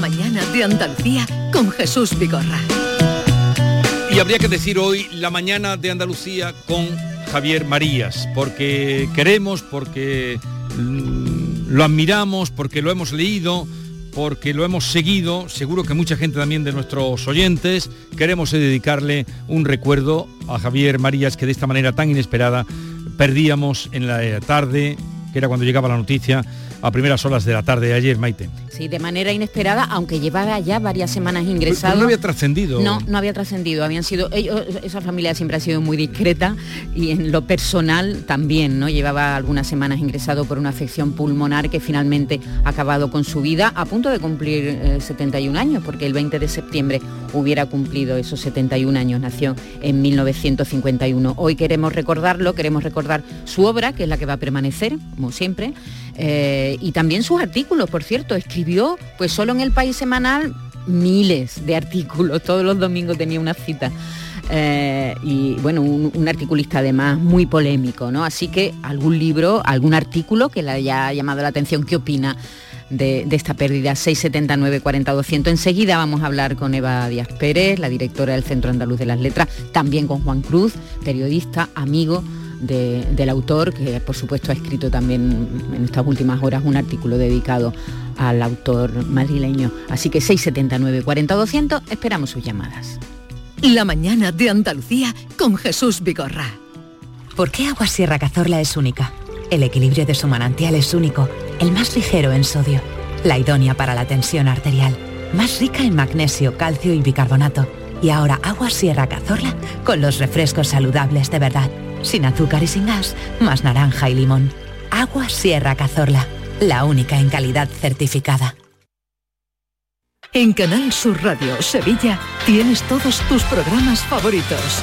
mañana de Andalucía con Jesús Vigorra. Y habría que decir hoy la mañana de Andalucía con Javier Marías, porque queremos, porque mm, lo admiramos, porque lo hemos leído, porque lo hemos seguido, seguro que mucha gente también de nuestros oyentes, queremos dedicarle un recuerdo a Javier Marías que de esta manera tan inesperada perdíamos en la tarde, que era cuando llegaba la noticia, a primeras horas de la tarde de ayer, Maite. Sí, de manera inesperada, aunque llevaba ya varias semanas ingresado. no había trascendido. No, no había trascendido. Habían sido ellos, esa familia siempre ha sido muy discreta y en lo personal también, ¿no? Llevaba algunas semanas ingresado por una afección pulmonar que finalmente ha acabado con su vida a punto de cumplir 71 eh, años, porque el 20 de septiembre hubiera cumplido esos 71 años. Nació en 1951. Hoy queremos recordarlo, queremos recordar su obra, que es la que va a permanecer, como siempre. Eh, y también sus artículos, por cierto, escribió pues solo en el País Semanal miles de artículos, todos los domingos tenía una cita. Eh, y bueno, un, articulista además muy polémico, ¿no? Así que algún libro, algún artículo que le haya llamado la atención, ¿qué opina? De, esta pérdida 679 40 200 enseguida vamos a hablar con Eva Díaz Pérez la directora del Centro Andaluz de las Letras también con Juan Cruz periodista amigo del autor, que por supuesto ha escrito también en estas últimas horas un artículo dedicado al autor madrileño. Así que 679 40 200, esperamos sus llamadas. La mañana de Andalucía con Jesús Vigorra. ¿Por qué Agua Sierra Cazorla es única? El equilibrio de su manantial es único, el más ligero en sodio, la idónea para la tensión arterial, más rica en magnesio, calcio y bicarbonato. Y ahora Agua Sierra Cazorla con los refrescos saludables de verdad sin azúcar y sin gas, más naranja y limón. Agua Sierra Cazorla, la única en calidad certificada. En Canal Sur Radio Sevilla tienes todos tus programas favoritos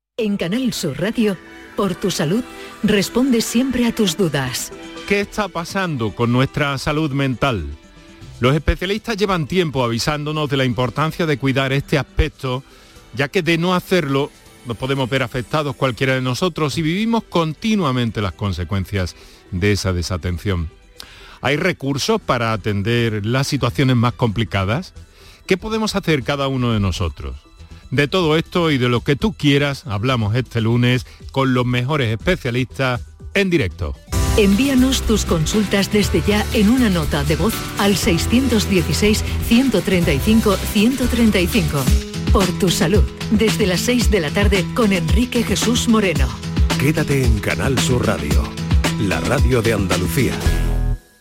En Canal Sur Radio, por tu salud, responde siempre a tus dudas. ¿Qué está pasando con nuestra salud mental? Los especialistas llevan tiempo avisándonos de la importancia de cuidar este aspecto, ya que de no hacerlo nos podemos ver afectados cualquiera de nosotros y vivimos continuamente las consecuencias de esa desatención. ¿Hay recursos para atender las situaciones más complicadas? ¿Qué podemos hacer cada uno de nosotros? De todo esto y de lo que tú quieras, hablamos este lunes con los mejores especialistas en directo. Envíanos tus consultas desde ya en una nota de voz al 616-135-135. Por tu salud, desde las 6 de la tarde con Enrique Jesús Moreno. Quédate en Canal Sur Radio, la radio de Andalucía.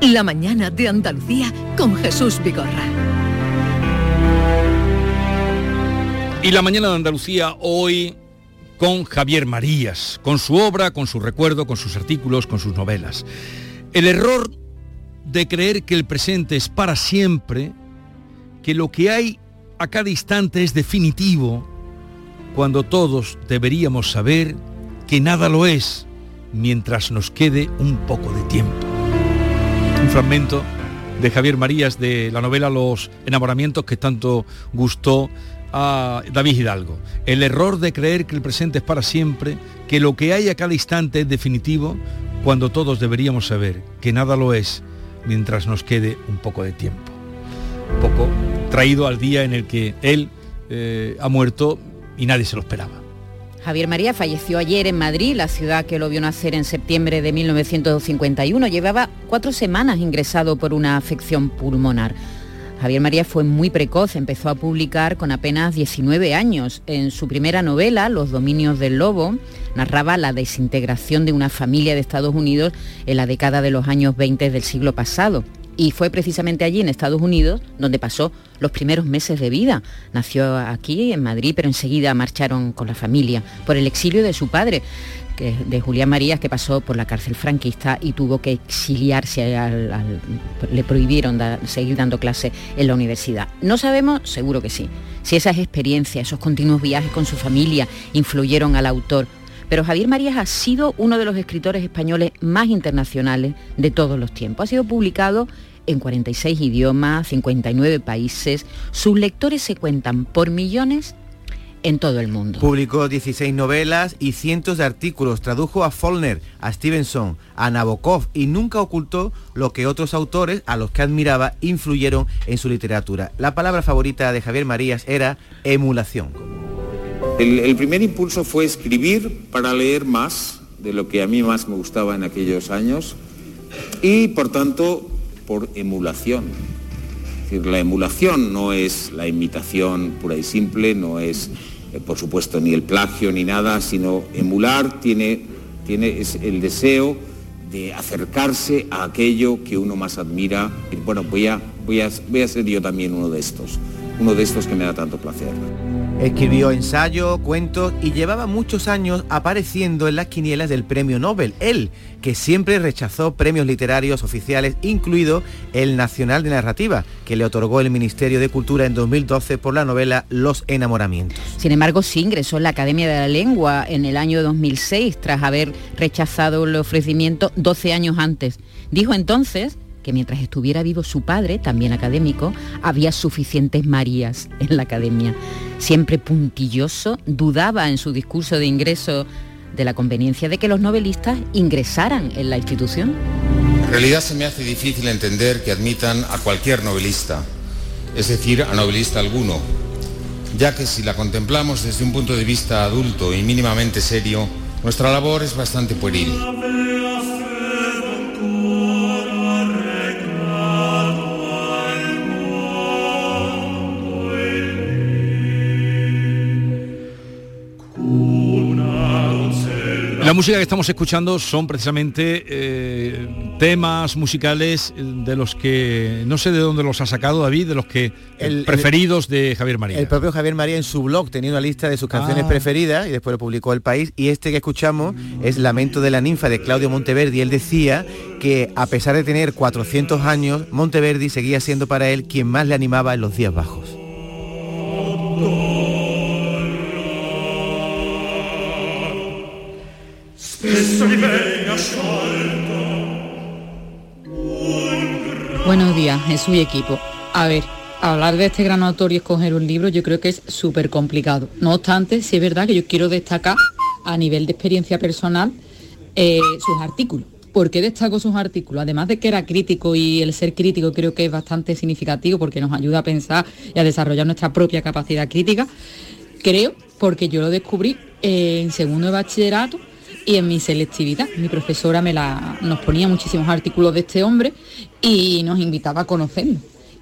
La mañana de Andalucía con Jesús Vigorra. Y la mañana de Andalucía hoy con Javier Marías, con su obra, con su recuerdo, con sus artículos, con sus novelas. El error de creer que el presente es para siempre, que lo que hay a cada instante es definitivo, cuando todos deberíamos saber que nada lo es mientras nos quede un poco de tiempo un fragmento de Javier Marías de la novela Los enamoramientos que tanto gustó a David Hidalgo. El error de creer que el presente es para siempre, que lo que hay a cada instante es definitivo, cuando todos deberíamos saber que nada lo es mientras nos quede un poco de tiempo. Un poco traído al día en el que él eh, ha muerto y nadie se lo esperaba. Javier María falleció ayer en Madrid, la ciudad que lo vio nacer en septiembre de 1951. Llevaba cuatro semanas ingresado por una afección pulmonar. Javier María fue muy precoz, empezó a publicar con apenas 19 años. En su primera novela, Los Dominios del Lobo, narraba la desintegración de una familia de Estados Unidos en la década de los años 20 del siglo pasado y fue precisamente allí en Estados Unidos donde pasó los primeros meses de vida. Nació aquí en Madrid, pero enseguida marcharon con la familia por el exilio de su padre, de Julián Marías, que pasó por la cárcel franquista y tuvo que exiliarse, le prohibieron seguir dando clase en la universidad. No sabemos, seguro que sí, si esas experiencias, esos continuos viajes con su familia influyeron al autor pero Javier Marías ha sido uno de los escritores españoles más internacionales de todos los tiempos. Ha sido publicado en 46 idiomas, 59 países. Sus lectores se cuentan por millones en todo el mundo. Publicó 16 novelas y cientos de artículos, tradujo a Follner, a Stevenson, a Nabokov y nunca ocultó lo que otros autores a los que admiraba influyeron en su literatura. La palabra favorita de Javier Marías era emulación. El, primer impulso fue escribir para leer más de lo que a mí más me gustaba en aquellos años y por tanto por emulación. Decir, la emulación no es la imitación pura y simple, no es, eh, por supuesto, ni el plagio ni nada, sino emular tiene, tiene es el deseo de acercarse a aquello que uno más admira. Y bueno, voy a, voy, a, voy a ser yo también uno de estos, uno de estos que me da tanto placer. Escribió ensayo, cuentos y llevaba muchos años apareciendo en las quinielas del premio Nobel. Él, que siempre rechazó premios literarios oficiales, incluido el Nacional de Narrativa, que le otorgó el Ministerio de Cultura en 2012 por la novela Los enamoramientos. Sin embargo, sí ingresó en la Academia de la Lengua en el año 2006, tras haber rechazado el ofrecimiento 12 años antes. Dijo entonces que mientras estuviera vivo su padre, también académico, había suficientes Marías en la academia. Siempre puntilloso, dudaba en su discurso de ingreso de la conveniencia de que los novelistas ingresaran en la institución. En realidad se me hace difícil entender que admitan a cualquier novelista, es decir, a novelista alguno, ya que si la contemplamos desde un punto de vista adulto y mínimamente serio, nuestra labor es bastante pueril. La música que estamos escuchando son precisamente eh, temas musicales de los que no sé de dónde los ha sacado David, de los que el, preferidos de Javier María. El propio Javier María en su blog tenía una lista de sus canciones Ah. preferidas y después lo publicó El País y este que escuchamos es Lamento de la ninfa de Claudio Monteverdi. Él decía que a pesar de tener 400 años, Monteverdi seguía siendo para él quien más le animaba en los días bajos. Buenos días, Jesús y equipo. A ver, hablar de este gran autor y escoger un libro yo creo que es súper complicado. No obstante, sí es verdad que yo quiero destacar a nivel de experiencia personal eh, sus artículos. ¿Por qué destaco sus artículos? Además de que era crítico y el ser crítico creo que es bastante significativo porque nos ayuda a pensar y a desarrollar nuestra propia capacidad crítica, creo porque yo lo descubrí eh, en segundo bachillerato y en mi selectividad. Mi profesora me la, nos ponía muchísimos artículos de este hombre y nos invitaba a conocerlo.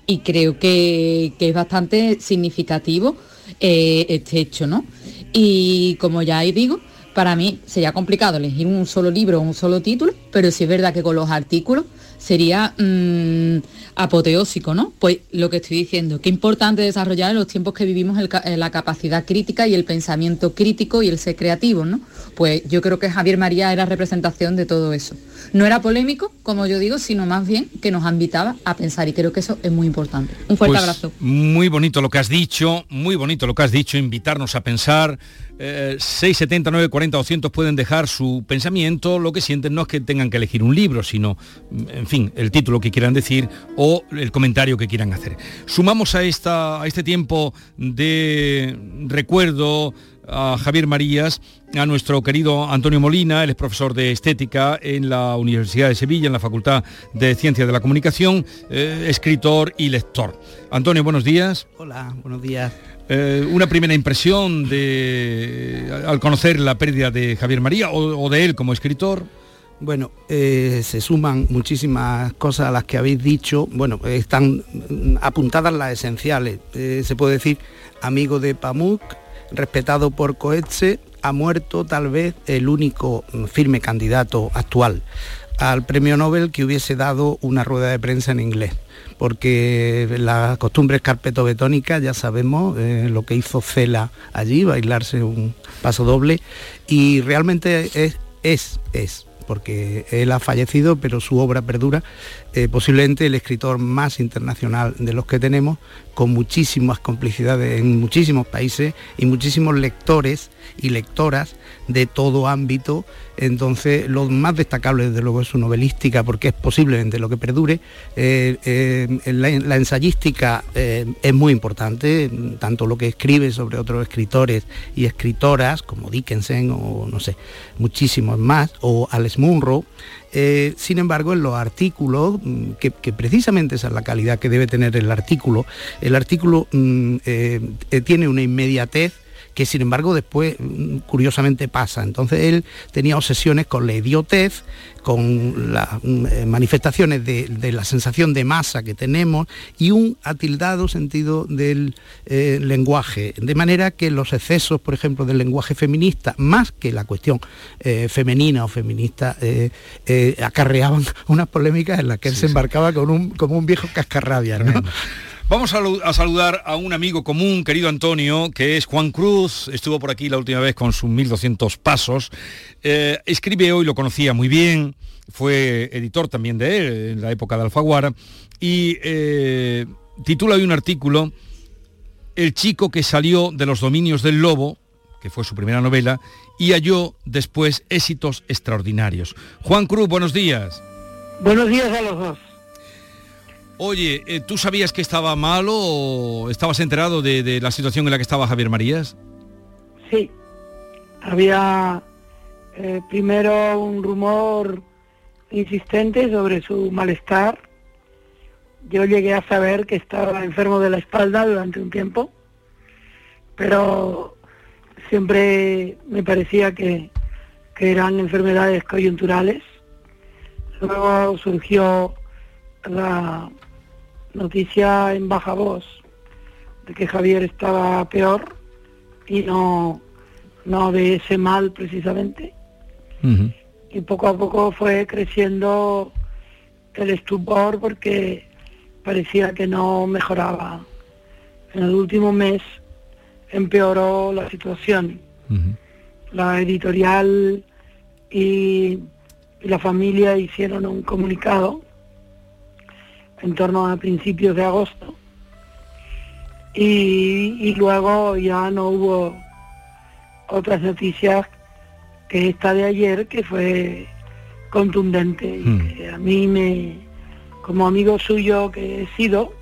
Y creo que, que es bastante significativo eh, este hecho, ¿no? Y como ya digo, para mí sería complicado elegir un solo libro o un solo título, pero sí es verdad que con los artículos sería mm, apoteósico, ¿no? Pues lo que estoy diciendo, qué importante desarrollar en los tiempos que vivimos la capacidad crítica y el pensamiento crítico y el ser creativo, ¿no? Pues yo creo que Javier María era representación de todo eso. No era polémico, como yo digo, sino más bien que nos invitaba a pensar y creo que eso es muy importante. Un fuerte Pues, abrazo. Muy bonito lo que has dicho, muy bonito lo que has dicho, invitarnos a pensar. Eh, 679 40 200 pueden dejar su pensamiento, lo que sienten no es que tengan que elegir un libro, sino, mm, en fin, el título que quieran decir o el comentario que quieran hacer. Sumamos a, esta, a este tiempo de recuerdo a Javier Marías, a nuestro querido Antonio Molina, él es profesor de estética en la Universidad de Sevilla, en la Facultad de Ciencias de la Comunicación, eh, escritor y lector. Antonio, buenos días. Hola, buenos días. Eh, una primera impresión de al conocer la pérdida de Javier María o, de él como escritor. Bueno, eh, se suman muchísimas cosas a las que habéis dicho. Bueno, están mm, apuntadas las esenciales. Eh, se puede decir amigo de Pamuk, respetado por Coetze, ha muerto tal vez el único mm, firme candidato actual al premio Nobel que hubiese dado una rueda de prensa en inglés porque las costumbres carpetobetónicas ya sabemos eh, lo que hizo Cela allí, bailarse un paso doble y realmente es, es, es porque él ha fallecido, pero su obra perdura, eh, posiblemente el escritor más internacional de los que tenemos, con muchísimas complicidades en muchísimos países y muchísimos lectores y lectoras de todo ámbito. Entonces, lo más destacable, desde luego, es su novelística, porque es posiblemente lo que perdure. Eh, eh, la, la, ensayística es muy importante, tanto lo que escribe sobre otros escritores y escritoras, como Dickinson o no sé, muchísimos más, o Alex Munro. Eh, sin embargo, en los artículos, mm, que, precisamente esa es la calidad que debe tener el artículo, el artículo mm, eh, tiene una inmediatez que sin embargo después mm, curiosamente pasa. Entonces él tenía obsesiones con la idiotez, con las manifestaciones de, de, la sensación de masa que tenemos y un atildado sentido del eh, lenguaje. De manera que los excesos, por ejemplo, del lenguaje feminista, más que la cuestión eh, femenina o feminista, eh, acarreaban unas polémicas en las que él sí, se embarcaba con un, como un viejo cascarrabia. ¿no? Vamos a, saludar a un amigo común, querido Antonio, que es Juan Cruz, estuvo por aquí la última vez con sus 1200 pasos, eh, escribe hoy, lo conocía muy bien, fue editor también de él en la época de Alfaguara, y eh, titula hoy un artículo, El chico que salió de los dominios del lobo, que fue su primera novela, y halló después éxitos extraordinarios. Juan Cruz, buenos días. Buenos días a los dos. Oye, eh, ¿tú sabías que estaba malo o estabas enterado de, la situación en la que estaba Javier Marías? Sí, había eh, primero un rumor insistente sobre su malestar. Yo llegué a saber que estaba enfermo de la espalda durante un tiempo, pero siempre me parecía que eran enfermedades coyunturales. Luego surgió la noticia en baja voz de que Javier estaba peor y no, no de ese mal precisamente. Uh -huh. Y poco a poco fue creciendo el estupor porque parecía que no mejoraba. En el último mes empeoró la situación. Uh -huh. La editorial y, y la familia hicieron un comunicado en torno a principios de agosto y, y, luego ya no hubo otras noticias que esta de ayer que fue contundente y Hmm. que a mí me como amigo suyo que he sido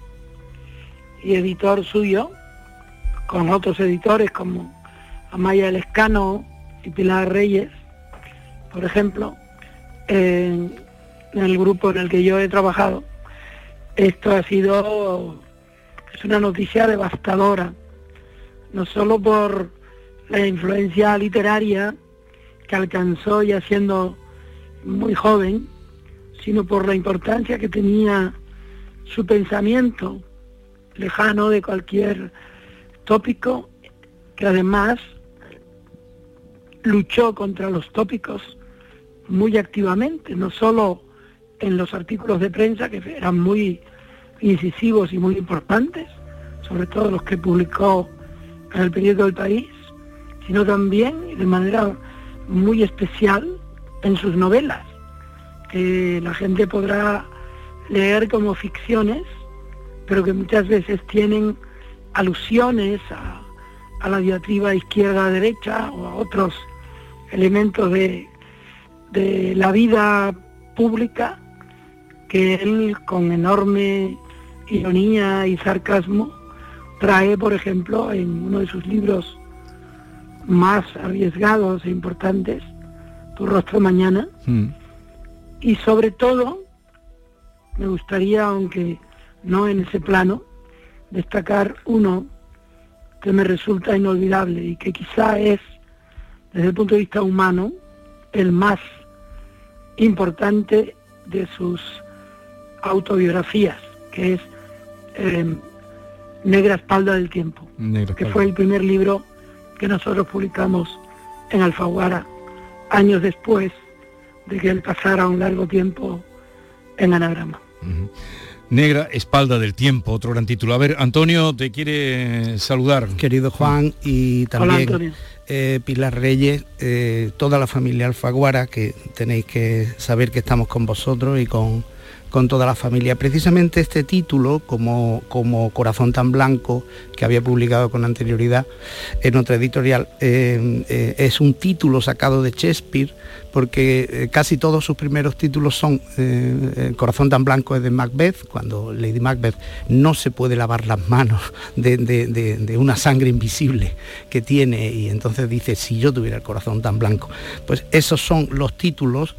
y editor suyo con otros editores como Amaya Lescano y Pilar Reyes por ejemplo en el grupo en el que yo he trabajado esto ha sido es una noticia devastadora, no solo por la influencia literaria que alcanzó ya siendo muy joven, sino por la importancia que tenía su pensamiento lejano de cualquier tópico, que además luchó contra los tópicos muy activamente, no solo en los artículos de prensa que eran muy incisivos y muy importantes, sobre todo los que publicó en el periódico del país, sino también de manera muy especial en sus novelas, que la gente podrá leer como ficciones, pero que muchas veces tienen alusiones a, la diatriba izquierda-derecha o a otros elementos de la vida pública que él con enorme ironía y sarcasmo trae, por ejemplo, en uno de sus libros más arriesgados e importantes, Tu rostro mañana. Hmm. Y sobre todo, me gustaría, aunque no en ese plano, destacar uno que me resulta inolvidable y que quizá es, desde el punto de vista humano, el más importante de sus autobiografías, que es eh, Negra Espalda del Tiempo, que fue el primer libro que nosotros publicamos en Alfaguara años después de que él pasara un largo tiempo en anagrama. Negra Espalda del Tiempo, otro gran título. A ver, Antonio te quiere saludar. Querido Juan y también eh, Pilar Reyes, eh, toda la familia Alfaguara, que tenéis que saber que estamos con vosotros y con con toda la familia. Precisamente este título, como, como Corazón tan Blanco, que había publicado con anterioridad en otra editorial, eh, eh, es un título sacado de Shakespeare, porque eh, casi todos sus primeros títulos son Corazón tan Blanco es de Macbeth, cuando Lady Macbeth no se puede lavar las manos de, una sangre invisible que tiene, y entonces dice, si yo tuviera el corazón tan blanco. Pues esos son los títulos,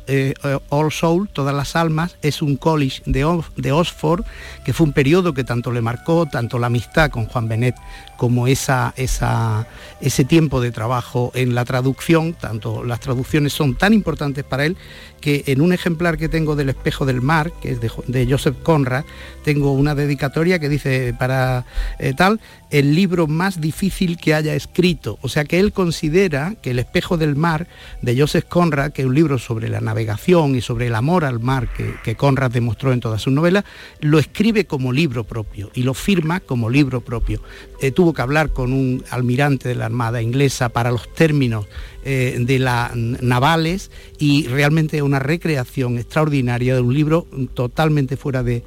All Soul, Todas las Almas, es un college de, Oxford, que fue un periodo que tanto le marcó, tanto la amistad con Juan Benet como esa, ese tiempo de trabajo en la traducción, tanto las traducciones son tan importantes para él que en un ejemplar que tengo del espejo del mar, que es de, Joseph Conrad, tengo una dedicatoria que dice para eh, tal, el libro más difícil que haya escrito. O sea que él considera que el espejo del mar de Joseph Conrad, que es un libro sobre la navegación y sobre el amor al mar que, que Conrad demostró en todas sus novelas, lo escribe como libro propio y lo firma como libro propio. Eh, tuvo que hablar con un almirante de la Armada inglesa para los términos eh, de las navales y realmente una recreación extraordinaria de un libro totalmente fuera de,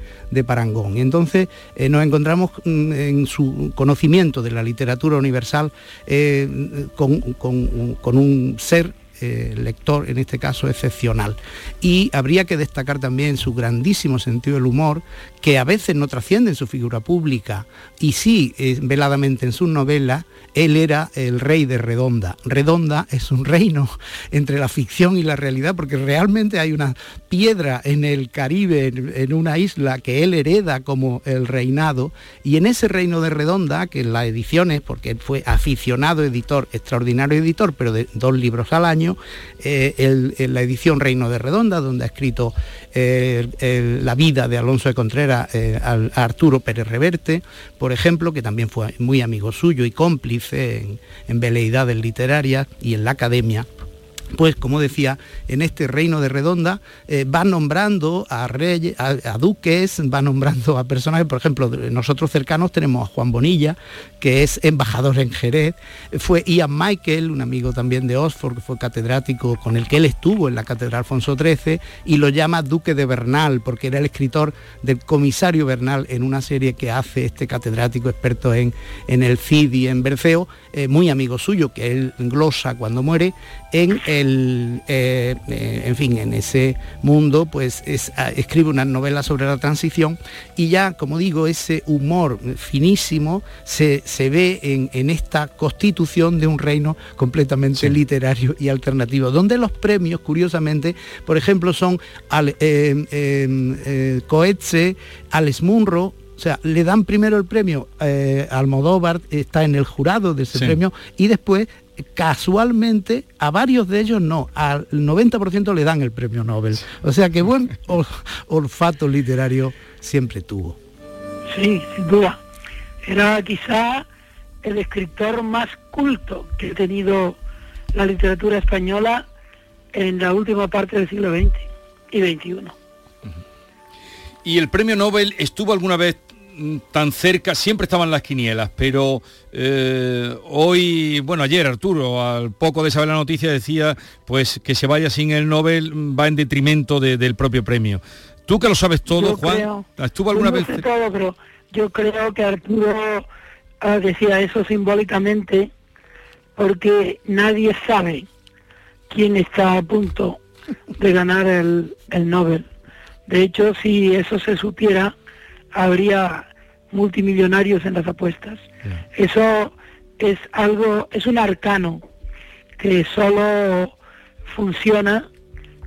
parangón. Y entonces eh, nos encontramos mm, en su conocimiento de la literatura universal eh, con un ser eh, lector, en este caso excepcional. Y habría que destacar también su grandísimo sentido del humor, que a veces no trasciende en su figura pública y sí eh, veladamente en sus novelas, él era el rey de Redonda. Redonda es un reino entre la ficción y la realidad, porque realmente hay una piedra en el Caribe, en, una isla que él hereda como el reinado, y en ese reino de Redonda, que en las ediciones, porque él fue aficionado editor, extraordinario editor, pero de dos libros al año, en eh, la edición Reino de Redonda, donde ha escrito eh, la vida de Alonso de Contreras eh, a Arturo Pérez Reverte, por ejemplo, que también fue muy amigo suyo y cómplice en, en veleidades literarias y en la academia pues como decía, en este reino de Redonda eh, va nombrando a reyes, a, duques, va nombrando a personajes, por ejemplo, nosotros cercanos tenemos a Juan Bonilla, que es embajador en Jerez, fue Ian Michael, un amigo también de Oxford, que fue catedrático con el que él estuvo en la Catedral Alfonso XIII, y lo llama Duque de Bernal, porque era el escritor del comisario Bernal en una serie que hace este catedrático experto en, en el Cid y en Berceo, eh, muy amigo suyo, que él glosa cuando muere, en el, eh, eh, en fin, en ese mundo, pues ah, escribe una novela sobre la transición y ya, como digo, ese humor finísimo se, ve en, esta constitución de un reino completamente literario y alternativo, donde los premios, curiosamente, por ejemplo, son al, eh, Coetze, Alex Munro, o sea, le dan primero el premio eh, Almodóvar, está en el jurado de ese premio, y después, casualmente, a varios de ellos no, al 90% le dan el premio Nobel. O sea que buen olfato literario siempre tuvo. Sí, sin duda. Era quizá el escritor más culto que ha tenido la literatura española en la última parte del siglo XX y XXI. Y el premio Nobel estuvo alguna vez tan cerca, siempre estaban las quinielas, pero eh, hoy, bueno, ayer Arturo, al poco de saber la noticia, decía pues que se vaya sin el Nobel mm, va en detrimento de- del propio premio. Tú que lo sabes todo, Yo Juan, creo- ¿estuvo alguna Yo no vez? sé todo, pero yo creo que Arturo ah, decía eso simbólicamente porque nadie sabe quién está a punto de ganar el, el Nobel. De hecho, si eso se supiera, habría multimillonarios en las apuestas. Eso es algo, es un arcano que solo funciona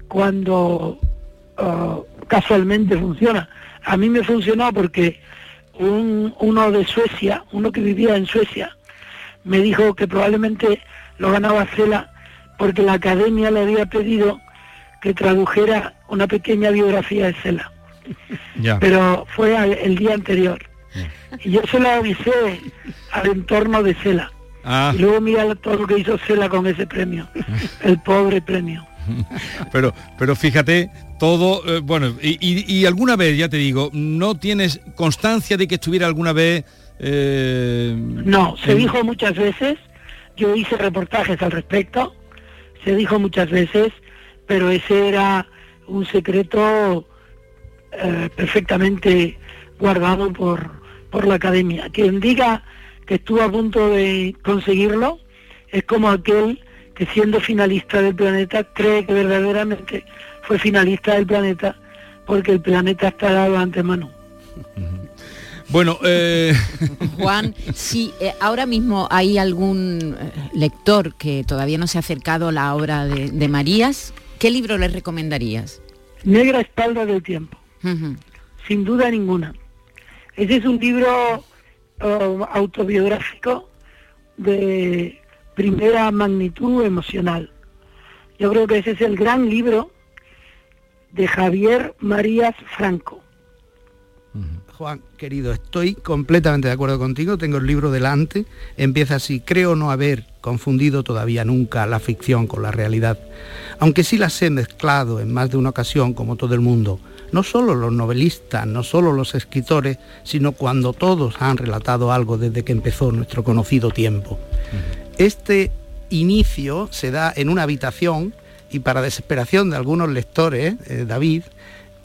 cuando ah, casualmente funciona. A mí me funcionó porque un, uno de Suecia, uno que vivía en Suecia, me dijo que probablemente lo ganaba Cela porque la academia le había pedido que tradujera una pequeña biografía de Cela. Pero fue el día anterior. Y yo se lo avisé al entorno de Cela. Ah. Y luego mira todo lo que hizo Cela con ese premio. El pobre premio. pero, pero fíjate, todo, eh, bueno, y, y- y alguna vez, ya te digo, ¿no tienes constancia de que estuviera alguna vez... eh, No, se en- dijo muchas veces, yo hice reportajes al respecto, se dijo muchas veces, pero ese era un secreto eh, perfectamente guardado por, por la academia. Quien diga que estuvo a punto de conseguirlo es como aquel que siendo finalista del planeta cree que verdaderamente fue finalista del planeta porque el planeta está dado de antemano. Bueno, eh, Juan, si eh, ahora mismo hay algún eh, lector que todavía no se ha acercado a la obra de, de Marías, ¿qué libro le recomendarías? Negra espalda del tiempo. sin duda ninguna. Ese es un libro eh, autobiográfico de primera magnitud emocional. Yo creo que ese es el gran libro de Javier Marías Franco. Juan, querido, estoy completamente de acuerdo contigo, tengo el libro delante, empieza así, creo no haber confundido todavía nunca la ficción con la realidad, aunque sí las he mezclado en más de una ocasión como todo el mundo, no solo los novelistas, no solo los escritores, sino cuando todos han relatado algo desde que empezó nuestro conocido tiempo. Este inicio se da en una habitación y para desesperación de algunos lectores, eh, David,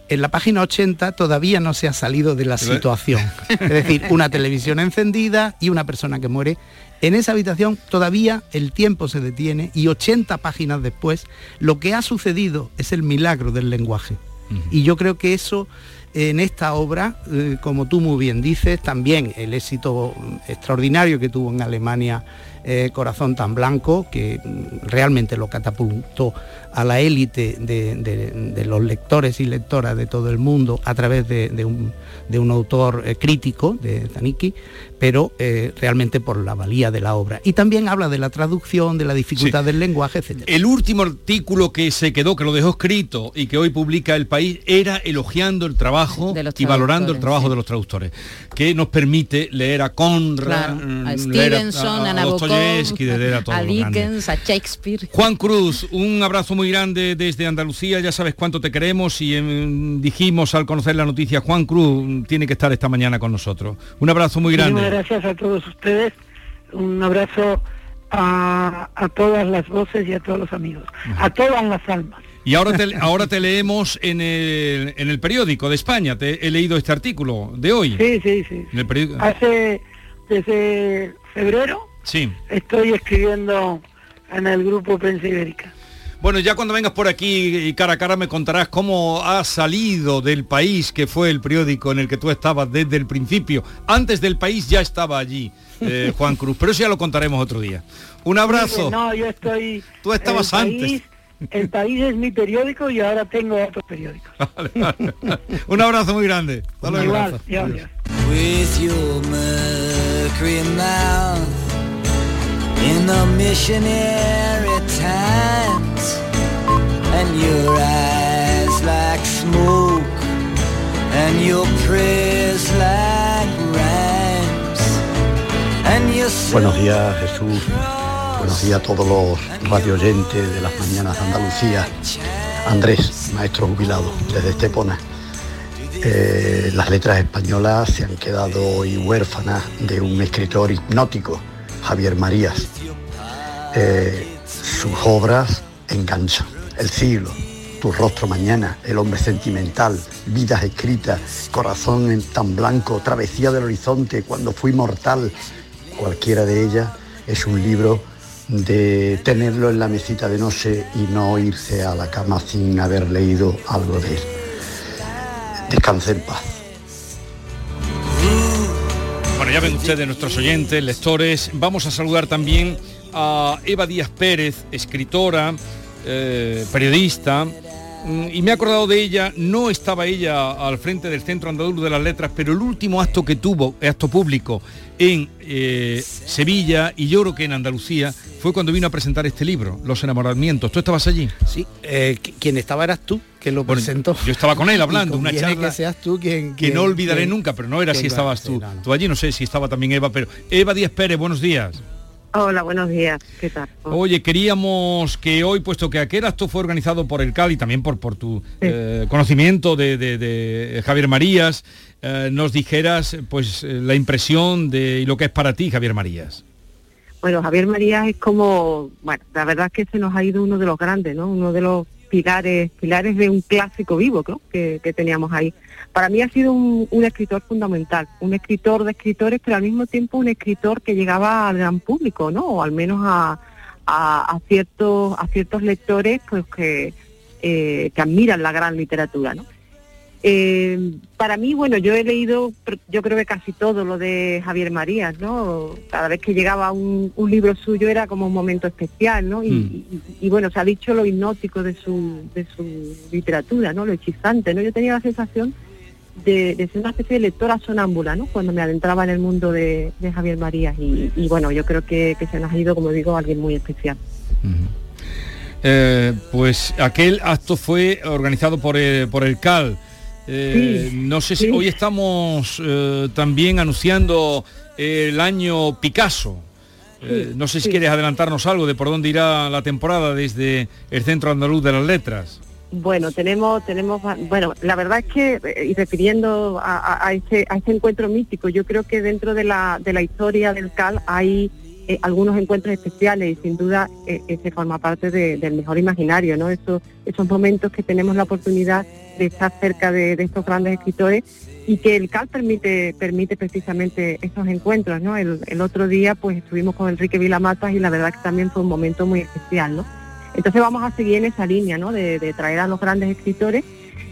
en la página 80 todavía no se ha salido de la situación. Es decir, una televisión encendida y una persona que muere. En esa habitación todavía el tiempo se detiene y 80 páginas después lo que ha sucedido es el milagro del lenguaje. Y yo creo que eso en esta obra, eh, como tú muy bien dices, también el éxito extraordinario que tuvo en Alemania eh, Corazón tan Blanco, que mm, realmente lo catapultó a la élite de, de- de los lectores y lectoras de todo el mundo a través de, de un, de un autor eh, crítico, de Zanicki, pero eh, realmente por la valía de la obra. Y también habla de la traducción, de la dificultad del lenguaje, etc. El último artículo que se quedó, que lo dejó escrito y que hoy publica El País, era elogiando el trabajo De los y valorando el trabajo sí. de los traductores, que nos permite leer a Conrad, Claro, mm, a leer Stevenson, a, a Nabokov, Dostoyevsky, de leer a todos a los grandes. Dickens, a Shakespeare. Juan Cruz, un abrazo muy grande desde Andalucía, ya sabes cuánto te queremos y em, dijimos al conocer la noticia, Juan Cruz tiene que estar esta mañana con nosotros. Un abrazo muy grande. gracias a todos ustedes. Un abrazo a, a todas las voces y a todos los amigos. A todas las almas. Y ahora te, ahora te leemos en el, en el periódico de España, te he leído este artículo de hoy. Sí, sí, sí. En el periódico. Hace, desde febrero, Sí. estoy escribiendo en el grupo Prensa Ibérica. Bueno, ya cuando vengas por aquí y cara a cara me contarás cómo has salido del país que fue el periódico en el que tú estabas desde el principio. Antes del país ya estaba allí, eh, Juan Cruz, pero eso ya lo contaremos otro día. Un abrazo. No, yo estoy... Tú estabas el antes. País, el país es mi periódico y ahora tengo otros periódicos. Un abrazo muy grande. Hasta luego. Igual, in the missionary times and your eyes like smoke and your prayers like rhymes and your Buenos días Jesús, buenos días a todos los radioyentes de las mañanas de Andalucía. Andrés, maestro jubilado desde Estepona. Eh, las letras españolas se han quedado hoy huérfanas de un escritor hipnótico, Javier Marías. Eh, sus obras enganchan. El siglo, tu rostro mañana, el hombre sentimental, vidas escritas, corazón en tan blanco, travesía del horizonte, cuando fui mortal. Cualquiera de ellas es un libro de tenerlo en la mesita de noche y no irse a la cama sin haber leído algo de él. Descanse en paz. Bueno, ya ven ustedes, nuestros oyentes, lectores. Vamos a saludar también a Eva Díaz Pérez, escritora, eh, periodista. Mm, Y me he acordado de ella, no estaba ella al frente del Centro Andaluz de las Letras, pero el último acto que tuvo, acto público, en eh, Sevilla y yo creo que en Andalucía, fue cuando vino a presentar este libro, Los enamoramientos. ¿Tú estabas allí? Sí, eh, qui- quien estaba eras tú, que lo Bueno, presentó. Yo estaba con él hablando, una charla que seas tú quien... que quien- no olvidaré quien- nunca, pero no era si estabas tú. no, no. Tú allí no sé si estaba también Eva, pero Eva Díaz Pérez, buenos días. Hola, buenos días. ¿Qué tal? Oye, queríamos que hoy, puesto que aquel acto fue organizado por el CAL y también por, por tu eh, conocimiento de, de- de Javier Marías, eh, nos dijeras pues eh, la impresión de y lo que es para ti Javier Marías. Bueno, Javier Marías es como, bueno, la verdad es que se nos ha ido uno de los grandes, ¿no? Uno de los pilares, pilares de un clásico vivo, ¿no? Que, que teníamos ahí. Para mí ha sido un, escritor fundamental, un escritor de escritores, pero al mismo tiempo un escritor que llegaba al gran público, ¿no? O al menos a, a- a ciertos, a ciertos lectores, pues que, eh, que admiran la gran literatura, ¿no? Eh, para mí, bueno, yo he leído, yo creo que casi todo lo de Javier Marías, ¿no? Cada vez que llegaba un, un libro suyo era como un momento especial, ¿no? Y, y- y, bueno, se ha dicho lo hipnótico de su, de su literatura, ¿no? Lo hechizante, ¿no? Yo tenía la sensación de, de ser una especie de lectora sonámbula, ¿no? Cuando me adentraba en el mundo de, de Javier Marías y, y bueno, yo creo que, que se nos ha ido, como digo, alguien muy especial. Eh, pues aquel acto fue organizado por, eh, por el CAL. Eh, no sé si hoy estamos eh, también anunciando el año Picasso. Eh, no sé si quieres adelantarnos algo de por dónde irá la temporada desde el Centro Andaluz de las Letras. Bueno, tenemos, tenemos, bueno, la verdad es que, y refiriendo a, a- a este, a este encuentro mítico, yo creo que dentro de la, de la historia del CAL hay eh, algunos encuentros especiales y sin duda eh, ese forma parte de- del mejor imaginario, ¿no? Esos, esos momentos que tenemos la oportunidad de estar cerca de, estos grandes escritores y que el CAL permite, permite precisamente esos encuentros, ¿no? El, otro día pues estuvimos con Enrique Vilamatas y la verdad que también fue un momento muy especial, ¿no? Entonces vamos a seguir en esa línea, ¿no? De, traer a los grandes escritores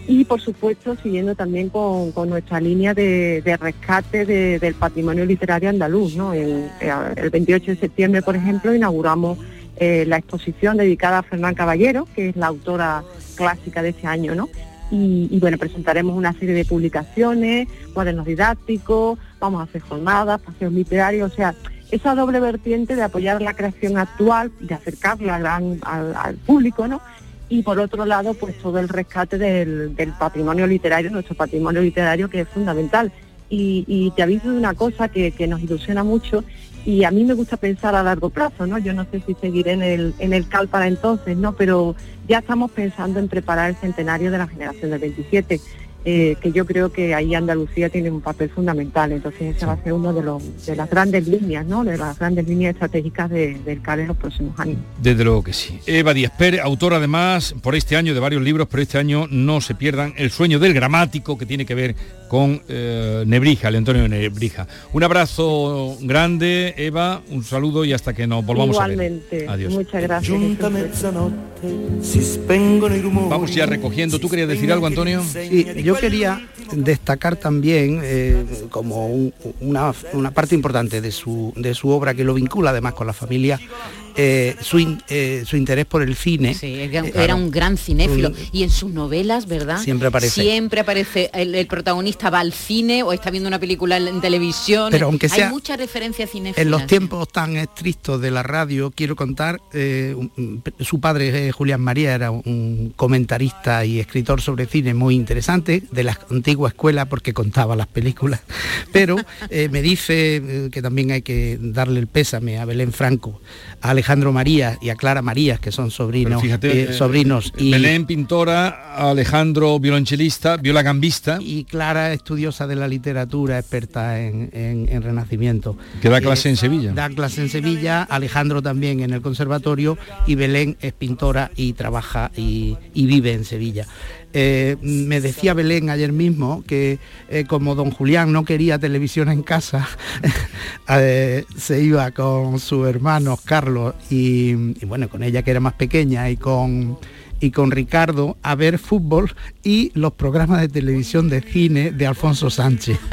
y, por supuesto, siguiendo también con, con nuestra línea de, rescate de- del patrimonio literario andaluz, ¿no? Eh, el 28 de septiembre, por ejemplo, inauguramos eh, la exposición dedicada a Fernán Caballero, que es la autora clásica de ese año, ¿no? Y, bueno, presentaremos una serie de publicaciones, cuadernos didácticos, vamos a hacer jornadas, paseos literarios, o sea, esa doble vertiente de apoyar la creación actual, de acercarla al, público, ¿no? Y por otro lado, pues todo el rescate del, patrimonio literario, nuestro patrimonio literario que es fundamental. Y, y te aviso de una cosa que nos ilusiona mucho y a mí me gusta pensar a largo plazo, ¿no? Yo no sé si seguiré en el, en el CAL para entonces, ¿no? Pero ya estamos pensando en preparar el centenario de la generación del 27, eh, que yo creo que ahí Andalucía tiene un papel fundamental. Entonces esa va a ser una de, los, de las grandes líneas, ¿no? De las grandes líneas estratégicas de- del CAL en los próximos años. Desde luego que sí. Eva Díaz Pérez, autora además por este año de varios libros, pero este año no se pierdan El sueño del gramático, que tiene que ver con eh, Nebrija, el Antonio Nebrija. Un abrazo grande, Eva, un saludo y hasta que nos volvamos a ver. Igualmente. Adiós. Muchas gracias. Vamos ya recogiendo. ¿Tú querías decir algo, Antonio? Sí, yo quería destacar también eh, como un- una, una parte importante de su, de su obra que lo vincula además con la familia, eh, su, in- eh, su interés por el cine. Sí, era, Eh, era un gran cinéfilo. un- y en sus novelas, ¿verdad? Siempre aparece. Siempre aparece. El, el protagonista va al cine o está viendo una película en, en televisión. Pero aunque sea Hay muchas referencias cinéfilas. En los tiempos tan estrictos de la radio, quiero contar, eh, un- su padre, Julián María, era un comentarista y escritor sobre cine muy interesante, de la antigua escuela porque contaba las películas, pero me dice que también hay que darle el pésame a Belén Franco, a Alejandro Alejandro Marías y a Clara Marías, que son sobrinos, fíjate, eh, eh, sobrinos. Y, Belén pintora, Alejandro violonchelista, violagambista. y Clara estudiosa de la literatura, experta en, en- en Renacimiento. Que da Eh, clase en Sevilla. Da clase en Sevilla, Alejandro también en el conservatorio y Belén es pintora y trabaja y, y vive en Sevilla. Eh, me decía Belén ayer mismo que eh, como don Julián no quería televisión en casa, eh, se iba con sus hermanos Carlos y, y, bueno, con ella que era más pequeña y con y con Ricardo a ver fútbol y los programas de televisión de cine de Alfonso Sánchez.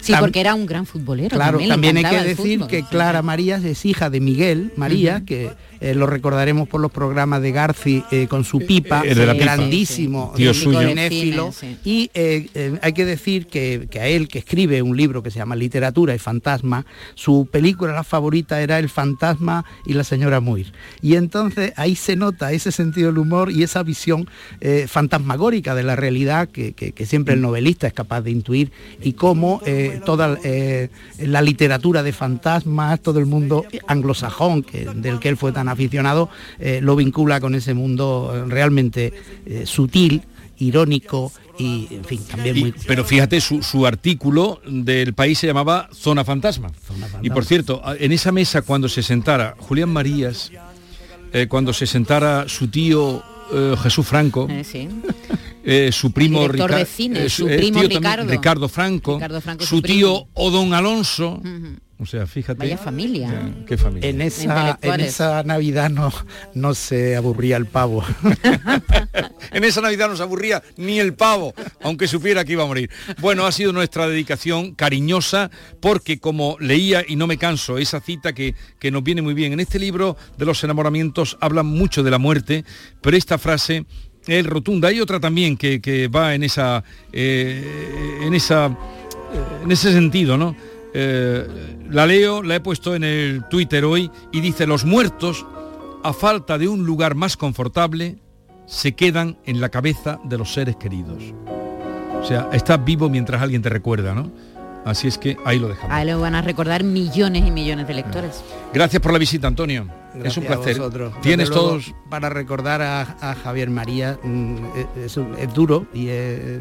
Sí, Tam- porque era un gran futbolero. Claro, también hay que decir fútbol. que Clara Marías es hija de Miguel María, que eh, lo recordaremos por los programas de Garci eh, con su pipa, Eh, de la pipa. grandísimo, Sí, sí. Tío suyo. cinéfilo. Cine, sí. Y eh, eh, hay que decir que, que a él, que escribe un libro que se llama Literatura y Fantasma, su película la favorita era El fantasma y la señora Muir. Y entonces ahí se nota ese sentido del humor y esa visión eh, fantasmagórica de la realidad que, que- que siempre el novelista es capaz de intuir y cómo eh, toda eh, la literatura de fantasmas, todo el mundo anglosajón que, del que él fue tan aficionado, eh, lo vincula con ese mundo eh, realmente eh, sutil, irónico y, en fin, también Y- muy... pero fíjate, su, su artículo del país se llamaba Zona Fantasma. Y por cierto, en esa mesa cuando se sentara Julián Marías, eh, cuando se sentara su tío eh, Jesús Franco, Eh, sí. eh, su primo Rica- cine, eh, su primo tío también, Ricardo. Franco, Ricardo Franco, su su primo. tío Odón Alonso. O sea, fíjate. Vaya familia. Ya, qué familia. En esa, en esa Navidad no, no se aburría el pavo. En esa Navidad no se aburría ni el pavo, aunque supiera que iba a morir. Bueno, ha sido nuestra dedicación cariñosa porque como leía y no me canso esa cita que, que nos viene muy bien, en este libro de los enamoramientos hablan mucho de la muerte, pero esta frase es rotunda. Hay otra también que, que va en esa, eh, en esa, eh, en ese sentido, ¿no? Eh, la leo, la he puesto en el Twitter hoy y dice los muertos a falta de un lugar más confortable se quedan en la cabeza de los seres queridos. O sea, estás vivo mientras alguien te recuerda, ¿no? Así es que ahí lo dejamos. Ahí lo van a recordar millones y millones de lectores. Gracias por la visita, Antonio. es un a placer. Tienes luego, todos para recordar a, a Javier María mm, es, es- es duro y es,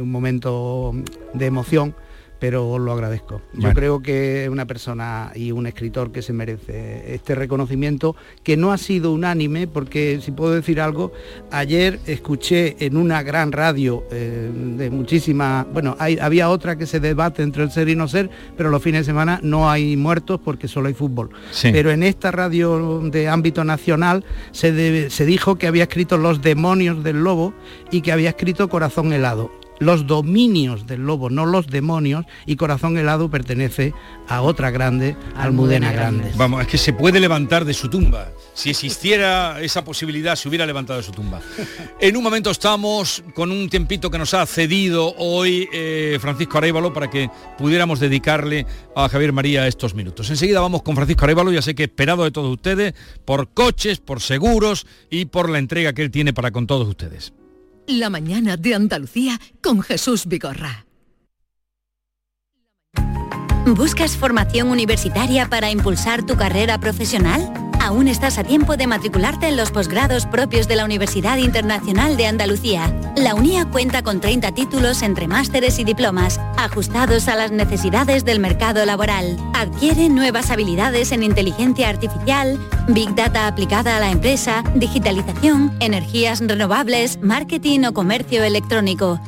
un momento de emoción pero os lo agradezco. Yo creo que es una persona y un escritor que se merece este reconocimiento, que no ha sido unánime, porque si puedo decir algo, ayer escuché en una gran radio eh, de muchísima, bueno, hay- había otra que se debate entre el ser y no ser, pero los fines de semana no hay muertos porque solo hay fútbol. Sí. Pero en esta radio de ámbito nacional se dijo que había escrito Los demonios del lobo y que había escrito Corazón helado. Los dominios del lobo, no los demonios, y Corazón helado pertenece a otra grande, Almudena Grande. Vamos, es que se puede levantar de su tumba. Si existiera esa posibilidad, se hubiera levantado de su tumba. En un momento estamos con un tiempito que nos ha cedido hoy eh, Francisco Arévalo para que pudiéramos dedicarle a Javier María estos minutos. Enseguida vamos con Francisco Arévalo, ya sé que esperado de todos ustedes, por coches, por seguros y por la entrega que él tiene para con todos ustedes. La mañana de Andalucía con Jesús Vigorra. ¿Buscas formación universitaria para impulsar tu carrera profesional? Aún estás a tiempo de matricularte en los posgrados propios de la Universidad Internacional de Andalucía. La UNIA cuenta con 30 títulos entre másteres y diplomas, ajustados a las necesidades del mercado laboral. Adquiere nuevas habilidades en inteligencia artificial, big data aplicada a la empresa, digitalización, energías renovables, marketing o comercio electrónico.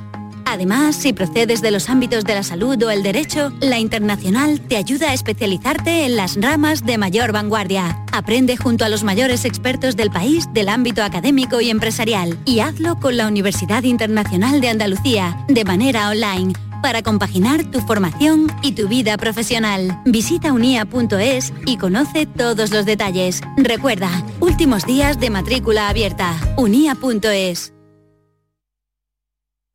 Además, si procedes de los ámbitos de la salud o el derecho, la Internacional te ayuda a especializarte en las ramas de mayor vanguardia. Aprende junto a los mayores expertos del país del ámbito académico y empresarial y hazlo con la Universidad Internacional de Andalucía, de manera online, para compaginar tu formación y tu vida profesional. Visita unia.es y conoce todos los detalles. Recuerda, últimos días de matrícula abierta. unia.es.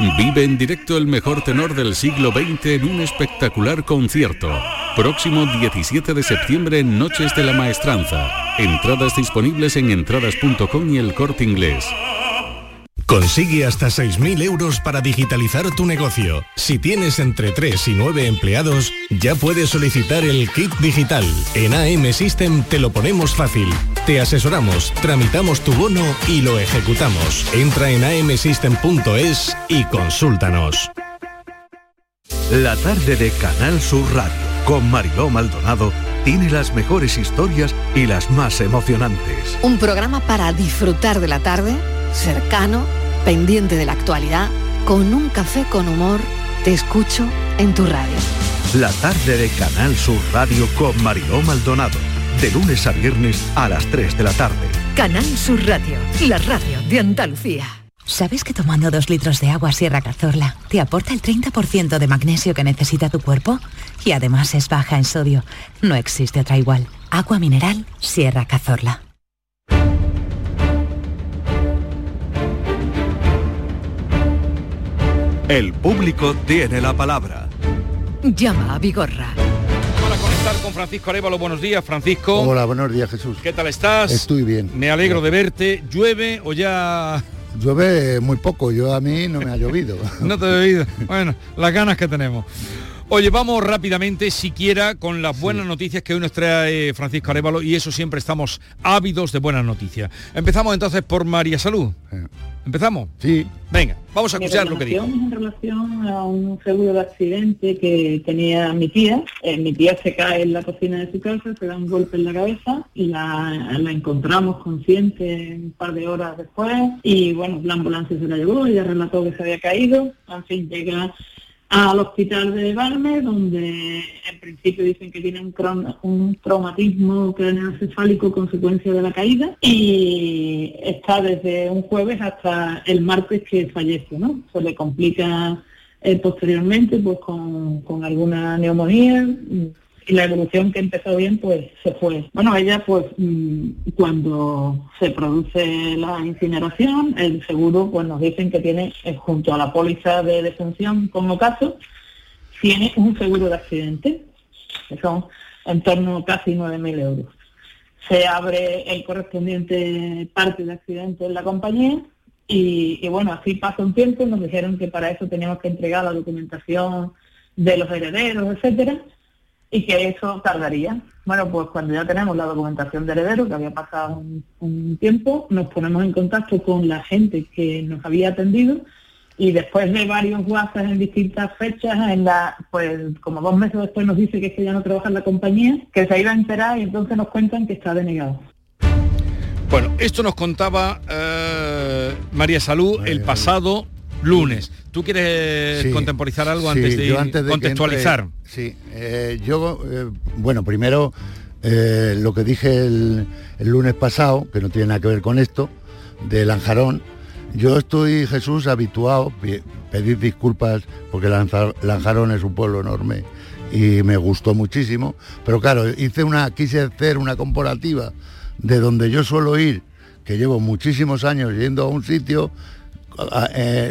Vive en directo el mejor tenor del siglo XX en un espectacular concierto. Próximo 17 de septiembre en Noches de la Maestranza. Entradas disponibles en entradas.com y el corte inglés. Consigue hasta 6.000 euros para digitalizar tu negocio. Si tienes entre 3 y 9 empleados, ya puedes solicitar el kit digital. En AM System te lo ponemos fácil. Te asesoramos, tramitamos tu bono y lo ejecutamos. Entra en amsystem.es y consúltanos. La tarde de Canal Sur Radio con Mariló Maldonado tiene las mejores historias y las más emocionantes. Un programa para disfrutar de la tarde, cercano, pendiente de la actualidad, con un café con humor. Te escucho en tu radio. La tarde de Canal Sur Radio con Mariló Maldonado. De lunes a viernes a las 3 de la tarde. Canal Sur Radio, la radio de Andalucía. ¿Sabes que tomando dos litros de agua Sierra Cazorla te aporta el 30% de magnesio que necesita tu cuerpo? Y además es baja en sodio. No existe otra igual. Agua mineral Sierra Cazorla. El público tiene la palabra. Llama a Vigorra. Con Francisco Arevalo, buenos días, Francisco. Hola, buenos días, Jesús. ¿Qué tal estás? Estoy bien. Me alegro de verte. ¿Llueve o ya...? Llueve muy poco, yo a mí no me ha llovido. no te he oído. Bueno, las ganas que tenemos. Oye, vamos rápidamente, siquiera, con las buenas noticias que hoy nos trae Francisco Arevalo y eso siempre estamos ávidos de buenas noticias. Empezamos entonces por María Salud. ¿Empezamos? Sí. Venga, vamos a Mi escuchar lo que dijo. en relación a un seguro de accidente que tenía mi tía. Eh, mi tía se cae en la cocina de su casa, se da un golpe en la cabeza y la, la encontramos consciente un par de horas después y bueno, la ambulancia se la llevó, ella relató que se había caído, en fin, llega al hospital de Balme, donde en principio dicen que tiene un, un traumatismo craneoencefálico consecuencia de la caída y está desde un jueves hasta el martes que fallece, ¿no? Se le complica eh, posteriormente pues con, con alguna neumonía y la evolución que empezó bien pues se fue. Bueno, ella pues mm, cuando se produce la incineración, el seguro pues nos dicen que tiene eh, junto a la póliza de defunción como caso, tiene un seguro de accidente, que son en torno a casi 9.000 euros. Se abre el correspondiente parte de accidente en la compañía y, y bueno, así pasa un tiempo, nos dijeron que para eso teníamos que entregar la documentación de los herederos, etcétera, y que eso tardaría. Bueno, pues cuando ya tenemos la documentación de herederos, que había pasado un, un tiempo, nos ponemos en contacto con la gente que nos había atendido y después de varios WhatsApp en distintas fechas, en la, pues como dos meses después nos dice que es que ya no trabaja en la compañía, que se iba a enterar y entonces nos cuentan que está denegado. Bueno, esto nos contaba eh, María Salud el pasado lunes. ¿Tú quieres Sí. contemporizar algo Sí, antes de, yo antes de que contextualizar? Sí, eh, yo, eh, bueno, primero eh, lo que dije el, lunes pasado, que no tiene nada que ver con esto, de Lanjarón, yo estoy, Jesús, habituado, pedir disculpas porque Lanjarón es un pueblo enorme y me gustó muchísimo, pero claro, hice una, quise hacer una comparativa de donde yo suelo ir, que llevo muchísimos años yendo a un sitio,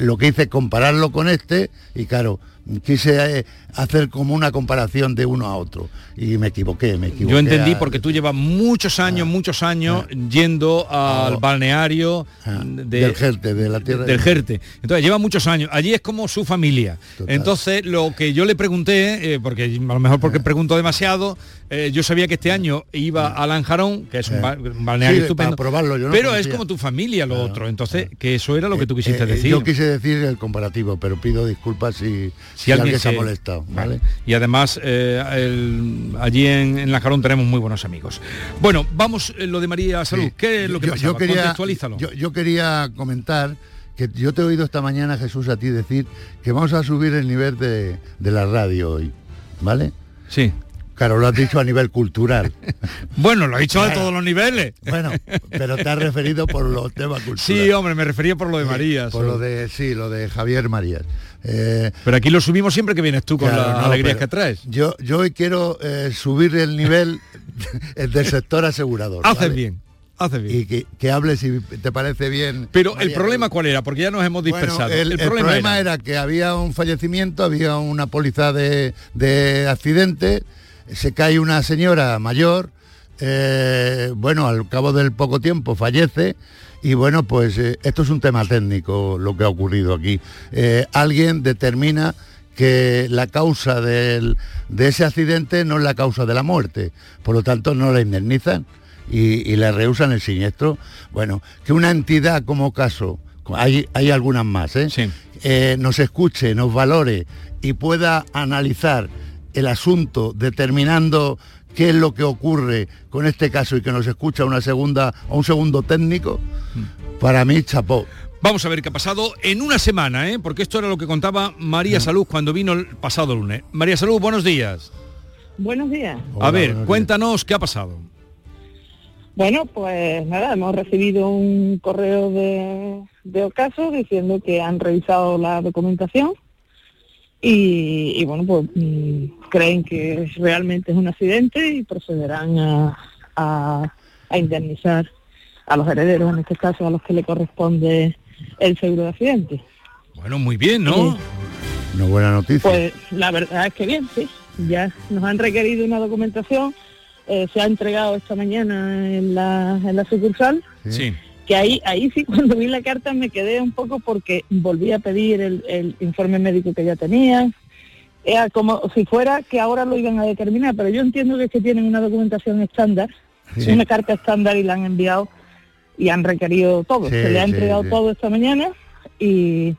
lo que hice es compararlo con este y claro, quise eh, hacer como una comparación de uno a otro y me equivoqué, me equivoqué. Yo entendí a- porque tú llevas muchos años, muchos años yendo al balneario de- Ah. del Jerte, de la tierra del Jerte. Entonces lleva muchos años. Allí es como su familia. Total. Entonces lo que yo le pregunté, eh, porque a lo mejor porque pregunto demasiado, eh, yo sabía que este año iba a Lanjarón, que es un, ba- un balneario Sí, estupendo. para probarlo, yo no pero es como tu familia lo otro. Entonces que eso era lo que tú quisiste eh, decir. Yo quise decir el comparativo, pero pido disculpas si, si, alguien, alguien se ha molestado. ¿vale? Y además eh, el- allí en, en Lanjarón tenemos muy buenos amigos. Bueno, vamos eh, lo de María Salud. ¿Qué es lo que yo, pasaba? yo quería, Contextualízalo. yo, yo quería comentar que yo te he oído esta mañana, Jesús, a ti decir que vamos a subir el nivel de, de la radio hoy, ¿vale? Sí. Claro, lo has dicho a nivel cultural. Bueno, lo he dicho a todos los niveles. Bueno, pero te has referido por los temas culturales. Sí, hombre, me refería por lo de María. Por lo de, sí, lo de Javier Marías. Eh, Pero aquí lo subimos siempre que vienes tú con Claro, las no, alegrías que traes. Yo, yo hoy quiero eh, subir el nivel del sector asegurador. Haces ¿vale? bien, haces bien. Y que, que hables si te parece bien. Pero el problema cuál era, porque ya nos hemos Bueno, dispersado. el, el problema, era... que había un fallecimiento, había una póliza de, de accidente, se cae una señora mayor, eh, bueno, al cabo del poco tiempo fallece. Y bueno, pues eh, esto es un tema técnico lo que ha ocurrido aquí. Eh, alguien determina que la causa del- de ese accidente no es la causa de la muerte, por lo tanto no la indemnizan y, y le rehusan el siniestro. Bueno, que una entidad como caso, hay, hay algunas más, ¿eh? Eh, nos escuche, nos valore y pueda analizar el asunto determinando qué es lo que ocurre con este caso y que nos escucha una segunda o un segundo técnico, para mí chapó. Vamos a ver qué ha pasado en una semana, ¿eh? porque esto era lo que contaba. María Salud cuando vino el pasado lunes. María Salud, buenos días. Buenos días. a ver, cuéntanos qué ha pasado. Bueno, pues nada, hemos recibido un correo de, de Ocaso diciendo que han revisado la documentación y, y, bueno, pues mm, creen que realmente es un accidente y procederán a, a- a indemnizar a los herederos, en este caso a los que le corresponde el seguro de accidente. Bueno, muy bien, ¿no? Una buena noticia. Pues la verdad es que bien, sí. Ya nos han requerido una documentación, eh, se ha entregado esta mañana en la, en la sucursal, Sí. que ahí, ahí sí cuando vi la carta me quedé un poco porque volví a pedir el, el informe médico que ya tenía. Era como si fuera que ahora lo iban a determinar, pero yo entiendo que es que tienen una documentación estándar, Sí. una carta estándar y la han enviado y han requerido todo. Sí, se le ha entregado sí. todo esta mañana y,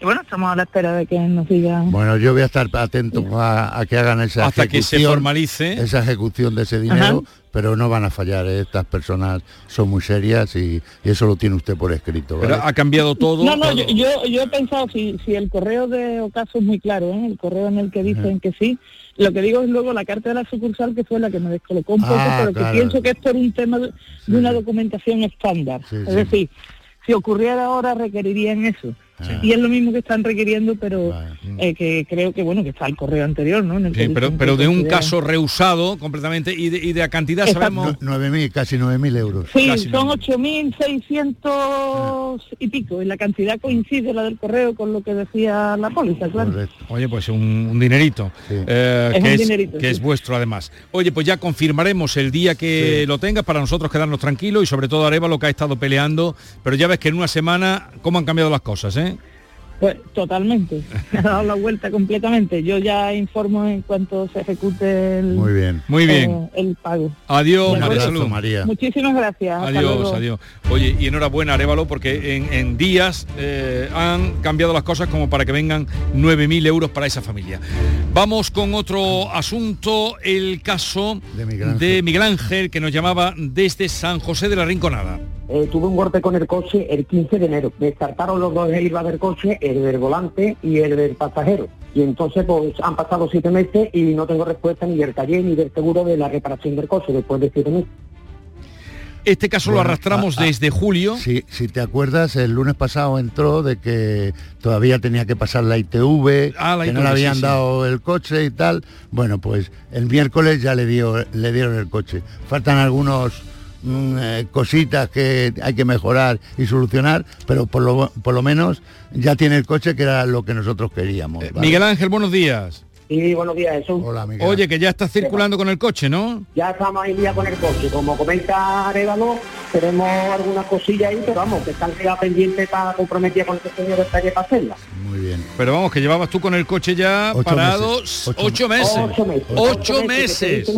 y bueno, estamos a la espera de que nos digan. Bueno, yo voy a estar atento a, a que hagan esa Hasta que se formalice. esa ejecución de ese dinero, Ajá. Pero no van a fallar. ¿eh? Estas personas son muy serias y, y eso lo tiene usted por escrito. ¿vale? Pero ha cambiado todo. No, no, todo. yo, yo, yo he pensado, si, si el correo de Ocaso es muy claro, ¿eh? el correo en el que dicen que sí, lo que digo es luego la carta de la sucursal que fue la que me descolocó un poco, Ah, pero claro. que pienso que es por un tema de, de una documentación estándar. Sí, es sí. decir, si ocurriera ahora requerirían eso. Y es lo mismo que están requiriendo, pero eh, que creo que bueno que está el correo anterior, ¿no? En el que Sí, pero, pero de un caso rehusado completamente y de, y de la cantidad Exacto. sabemos... Nu- 9.000, casi 9.000 euros. Sí, Casi son 8.600 y pico, y la cantidad coincide la del correo con lo que decía la póliza, claro. Oye, pues un, un dinerito, eh, Es que, un es, dinerito, que sí. es vuestro además. Oye, pues ya confirmaremos el día que lo tengas para nosotros quedarnos tranquilos y sobre todo Areva lo que ha estado peleando, pero ya ves que en una semana cómo han cambiado las cosas, ¿eh? Pues totalmente, ha dado la vuelta completamente. Yo ya informo en cuanto se ejecute el, Muy bien. Muy bien. eh, el pago. Adiós, De María. Muchísimas gracias. Adiós, adiós. Oye, y enhorabuena, Arevalo, porque en, en días eh, han cambiado las cosas como para que vengan 9.000 euros para esa familia. Vamos con otro asunto, el caso de Miguel Ángel, que nos llamaba desde San José de la Rinconada. Eh, tuve un golpe con el coche el 15 de enero. Me descartaron los dos heridos del coche, el del volante y el del pasajero. Y entonces pues han pasado siete meses y no tengo respuesta ni del taller ni del seguro de la reparación del coche después de siete meses. Este caso lo arrastramos desde julio. Si, si te acuerdas, el lunes pasado entró de que todavía tenía que pasar la ITV, Ah, la que no le habían sí, sí. dado el coche y tal. Bueno, pues el miércoles ya le, dio, le dieron el coche. Faltan algunos mm, eh, cositas que hay que mejorar y solucionar, pero por lo, por lo menos ya tiene el coche que era lo que nosotros queríamos. ¿vale? Miguel Ángel, buenos días. Sí, buenos días, Jesús. Hola, Miguel. Oye, que ya estás circulando con el coche, ¿no? Ya estamos ahí día con el coche. Como comenta Arevalo, tenemos algunas cosillas ahí, pero vamos, que están quedadas pendientes para comprometida con este señor esta que para hacerla. Muy bien. Pero vamos, que llevabas tú con el coche ya Ocho parado meses. ocho, Ocho meses. Ocho meses. Ocho meses.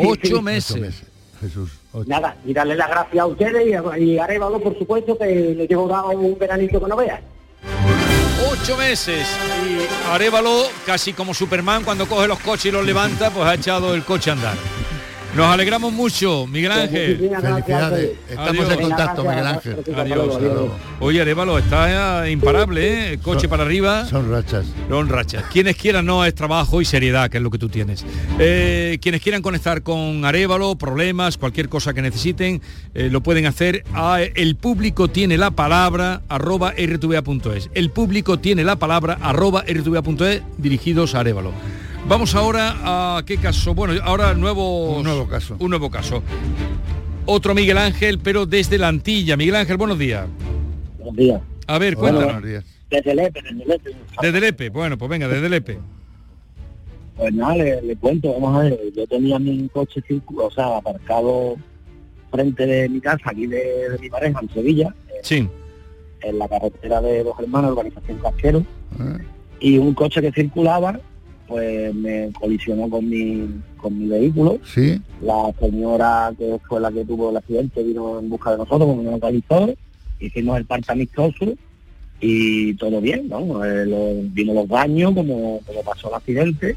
Ocho meses. Jesús. Nada, y darle las gracias a ustedes y a, y a Arevalo, por supuesto, que le llevo dado un veranito que no veas. Ocho meses. Y Arevalo, casi como Superman, cuando coge los coches y los levanta, pues ha echado el coche a andar. Nos alegramos mucho, Miguel Ángel. Felicidades. Estamos Adiós. en contacto, Miguel Ángel. Adiós. Oye, Arevalo, está imparable, ¿eh? Coche Son- para arriba. Son rachas. Son rachas. Quienes quieran, no, es trabajo y seriedad, que es lo que tú tienes. Eh, quienes quieran conectar con Arevalo, problemas, cualquier cosa que necesiten, eh, lo pueden hacer a el público tiene la palabra arroba rtva.es. El público tiene la palabra arroba rtva.es dirigidos a Arevalo. Vamos ahora a qué caso. Bueno, ahora nuevo Un nuevo caso. Un nuevo caso. Otro Miguel Ángel, pero desde la Antilla. Miguel Ángel, buenos días. Buenos días. A ver, cuéntanos. buenos días. Desde Lepe, desde Lepe. Desde Lepe. Bueno, pues venga, desde Lepe. Pues nada, le, le cuento, vamos a ver, yo tenía mi coche o sea, aparcado frente de mi casa, aquí de, de mi pareja, en Sevilla, Sí. en la carretera de Dos Hermanos, urbanización Casquero, ¿Eh? y un coche que circulaba, pues me colisionó con mi, con mi vehículo. Sí. La señora que fue la que tuvo el accidente vino en busca de nosotros, como nos localizó, hicimos el parte amistoso y todo bien, ¿no? Eh, lo- vino los daños, como, como pasó el accidente,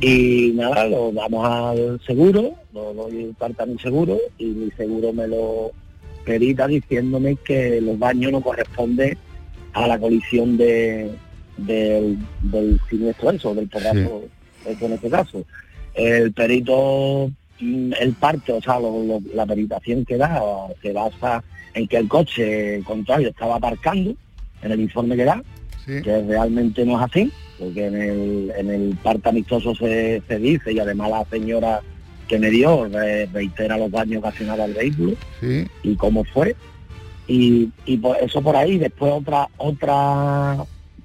y nada, lo damos al seguro, lo doy el parte a mi seguro, y mi seguro me lo perita diciéndome que los daños no corresponden a la colisión de, del, del siniestro eso, del porrazo, eso en este caso. El perito, mm, el parte, o sea, lo- lo- la peritación que da se basa en que el coche contrario estaba aparcando, en el informe que da, Sí. que realmente no es así, porque en el, en el parte amistoso se, se dice y además la señora que me dio re- reitera los daños ocasionados al vehículo Sí. y cómo fue. Y, y por eso por ahí, después otra otra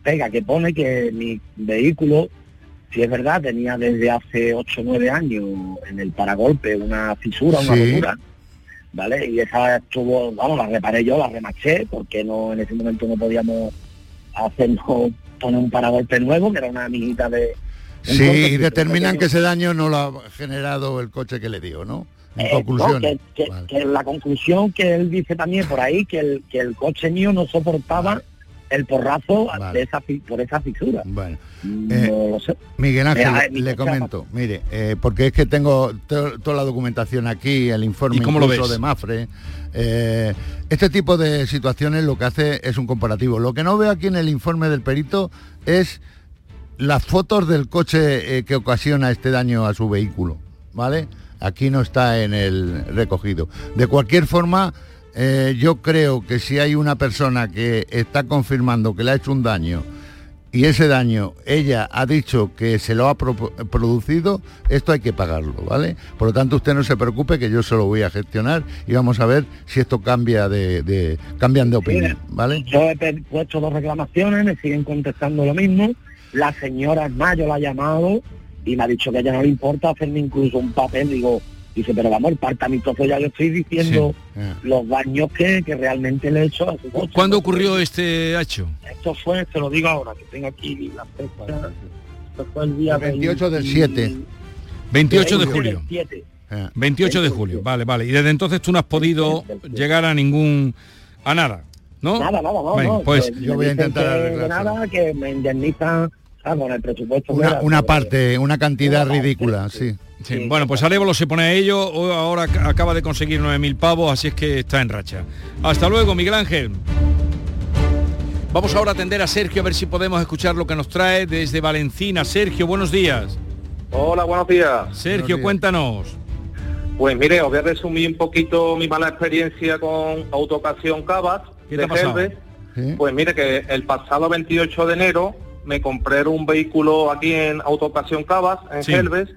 pega que pone que mi vehículo, si es verdad, tenía desde hace 8 o 9 años en el paragolpe una fisura, una Sí. rotura, ¿vale? Y esa estuvo, vamos, la reparé yo, la remaché, porque no en ese momento no podíamos hacernos poner un paragolpe nuevo, que era una amiguita de... un Sí, y determinan que- ese daño no lo ha generado el coche que le dio, ¿no? En eh, conclusión. no, que, que- que la conclusión que él dice también por ahí, que el, que el coche mío no soportaba el porrazo de esa, fi- por esa fisura. Bueno, no eh, lo sé. Miguel Ángel, Eh, le comento, mire, eh, porque es que tengo to- toda la documentación aquí, el informe ¿Y cómo lo incluso ves? de Mafre. eh, este tipo de situaciones lo que hace es un comparativo. Lo que no veo aquí en el informe del perito es las fotos del coche eh, que ocasiona este daño a su vehículo, ¿vale? Aquí no está en el recogido. De cualquier forma, eh, yo creo que si hay una persona que está confirmando que le ha hecho un daño y ese daño ella ha dicho que se lo ha pro- producido, esto hay que pagarlo, ¿vale? Por lo tanto, usted no se preocupe que yo se lo voy a gestionar y vamos a ver si esto cambia de, de- cambian de opinión, ¿vale? Yo he puesto dos reclamaciones, me siguen contestando lo mismo. La señora en mayo la ha llamado y me ha dicho que a ella no le importa hacerme incluso un papel. Digo, dice, pero vamos, el parte amistoso ya yo estoy diciendo los daños que, que realmente le he hecho a su coche. ¿Cuándo ocurrió este hecho? Esto fue, te lo digo ahora, que tengo aquí la fecha. Esto fue el día El 28 del 7. 28 de del julio. 7. 28 de julio, vale, vale. Y desde entonces tú no has podido llegar a ningún... a nada, ¿no? Nada, nada, no, Venga, no. pues que me dicen que nada, que me indemnizan ah, con el presupuesto. Una, era, una parte, una cantidad ridícula, sí. Sí, bueno, pues Alévolo se pone a ello, ahora ac- acaba de conseguir 9.000 pavos, así es que está en racha. Hasta luego, Miguel Ángel. Vamos ahora a atender a Sergio a ver si podemos escuchar lo que nos trae desde Valencina. Sergio, buenos días. Hola, buenos días. Sergio, cuéntanos. Pues mire, os voy a resumir un poquito mi mala experiencia con Autocasión Cabas ¿Qué te de? Gelbes. Pues mire que el pasado 28 de enero me compré un vehículo aquí en Autocasión Cabas, en Sí. Gelbes,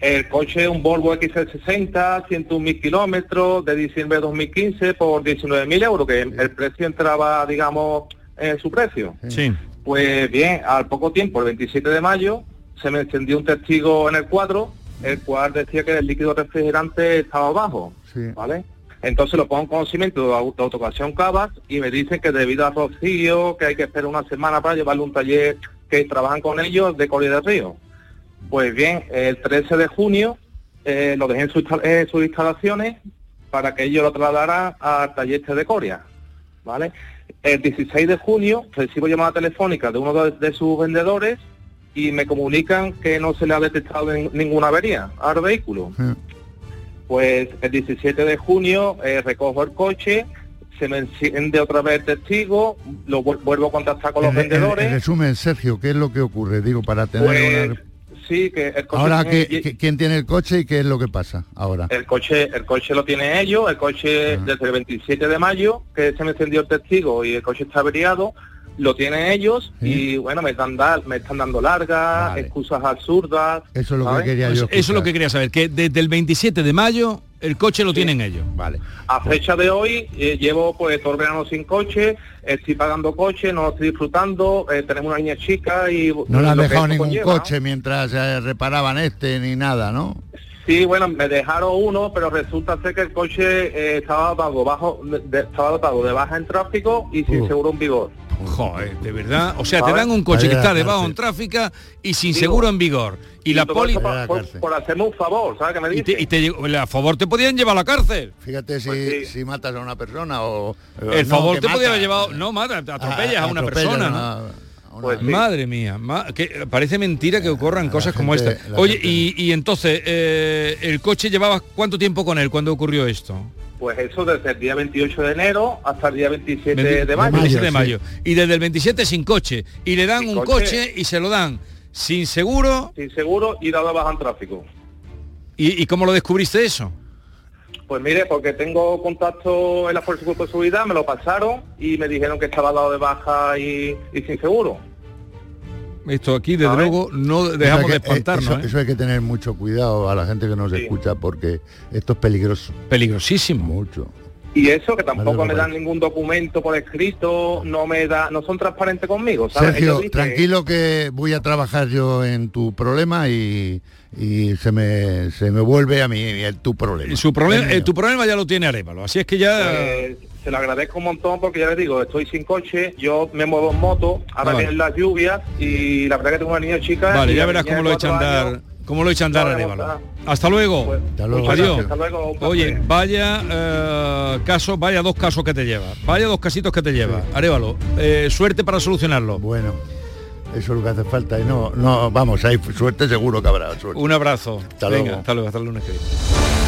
El coche es un Volvo XC60, 101.000 kilómetros, de diciembre de 2015 por 19.000 euros, que el precio entraba, digamos, en su precio. Sí. Pues bien, al poco tiempo, el 27 de mayo, se me encendió un testigo en el cuadro, el cual decía que el líquido refrigerante estaba bajo, ¿vale? Entonces lo pongo en conocimiento de au- de autocasión Cavas y me dicen que debido a rocío, que hay que esperar una semana para llevarle un taller que trabajan con ellos de Coria del Río. Pues bien, el 13 de junio eh, lo dejé en, su en sus instalaciones para que ellos lo trasladaran al taller este de Coria, ¿vale? El 16 de junio recibo llamada telefónica de uno de, de sus vendedores y me comunican que no se le ha detectado nin- ninguna avería al vehículo. Pues el 17 de junio eh, recojo el coche, se me enciende otra vez el testigo, lo vuel- vuelvo a contactar con los En, en- vendedores. en resumen, Sergio, ¿qué es lo que ocurre? Digo, para tener Pues, una... sí, que el coche, Ahora, tiene- ¿qué- qué- ¿quién tiene el coche y qué es lo que pasa ahora? el coche el coche lo tiene ellos, el coche desde el 27 de mayo, que se me encendió el testigo y el coche está averiado, lo tienen ellos y bueno, me están, da- me están dando largas, excusas absurdas. Eso es lo ¿sabes? que quería yo. Eso es lo que quería saber, que desde el 27 de mayo el coche lo tienen ellos. Vale. A fecha de hoy eh, llevo pues todo el verano sin coche, estoy pagando coche, no lo estoy disfrutando, eh, tenemos una niña chica y... No le han dejado ningún conlleva. coche mientras eh, reparaban este ni nada, ¿no? Sí, bueno, me dejaron uno, pero resulta ser que el coche eh, estaba dotado bajo, de, estaba dotado de baja en tráfico y sin Uh. seguro en vigor. Joder, de verdad. O sea, te dan un coche que está debajo en tráfico y sin Digo, seguro en vigor. Y, la poli... eso por, por- por hacerme un favor, ¿sabes qué me Y dice? te, y te a favor te podían llevar a la cárcel. Fíjate si, Pues si matas a una persona o... El no, favor te podía mata. haber llevado... No, mata, te atropellas a, una persona, ¿no? una- Pues sí. Madre mía, ma- que parece mentira que ocurran cosas como esta. Oye, y, y entonces, eh, ¿el coche llevaba cuánto tiempo con él cuando ocurrió esto? Pues eso desde el día 28 de enero hasta el día 27 Veinte- de mayo. 27 de mayo. Y desde el 27 sin coche. Y le dan Sin un coche. coche y se lo dan sin seguro. Sin seguro y dado baja en tráfico. ¿Y, y cómo lo descubriste eso? Pues mire, porque tengo contacto en la Fuerza de Cuerpo de Seguridad, me lo pasaron y me dijeron que estaba dado de baja y, y sin seguro. Esto aquí, desde ¿Sabes? luego, no dejamos que- de espantarnos. Eso, ¿eh? eso hay que tener mucho cuidado a la gente que nos escucha porque esto es peligroso. Peligrosísimo. Mucho. Y eso, que tampoco me dan ningún documento por escrito, no me da, no son transparentes conmigo, ¿sabes? Sergio, dicen- tranquilo que voy a trabajar yo en tu problema y, y se, me, se me vuelve a mí el, tu problema. Su problema, El eh, tu problema ya lo tiene Arevalo, así es que ya... Pues, se lo agradezco un montón porque ya les digo, estoy sin coche, yo me muevo en moto, ahora Ah, vale. vienen las lluvias y la verdad que tengo una niña chica. Vale, ya verás cómo lo echan cuatro andar, cómo lo echan andar. Hasta luego. Pues, luego. Adiós. gracias, hasta luego. Oye, vaya eh, caso, vaya dos casos que te lleva, vaya dos casitos que te lleva. Arevalo, eh, suerte para solucionarlo. Bueno, eso es lo que hace falta. Y no, no, vamos, hay suerte seguro que habrá suerte. Un abrazo. Hasta Venga, luego. hasta luego, hasta el lunes que viene.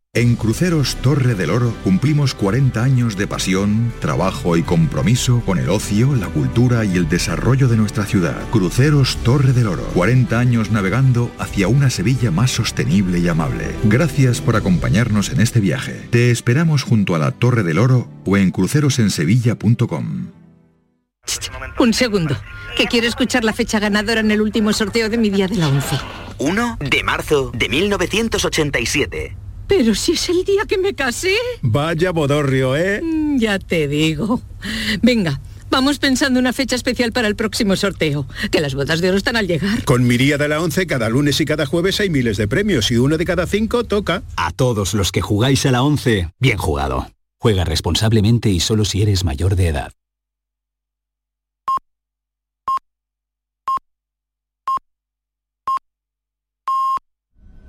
En Cruceros Torre del Oro cumplimos 40 años de pasión, trabajo y compromiso con el ocio, la cultura y el desarrollo de nuestra ciudad. Cruceros Torre del Oro, 40 años navegando hacia una Sevilla más sostenible y amable. Gracias por acompañarnos en este viaje. Te esperamos junto a la Torre del Oro o en crucerosensevilla.com. Un segundo. que quiero escuchar la fecha ganadora en el último sorteo de mi día de la 11. 1 de marzo de 1987. Pero si es el día que me casé. Vaya bodorrio, ¿eh? Mm, Ya te digo. Venga, vamos pensando una fecha especial para el próximo sorteo. Que las bodas de oro están al llegar. Con mi día de la 11 cada lunes y cada jueves hay miles de premios y uno de cada cinco toca. A todos los que jugáis a la 11, bien jugado. Juega responsablemente y solo si eres mayor de edad.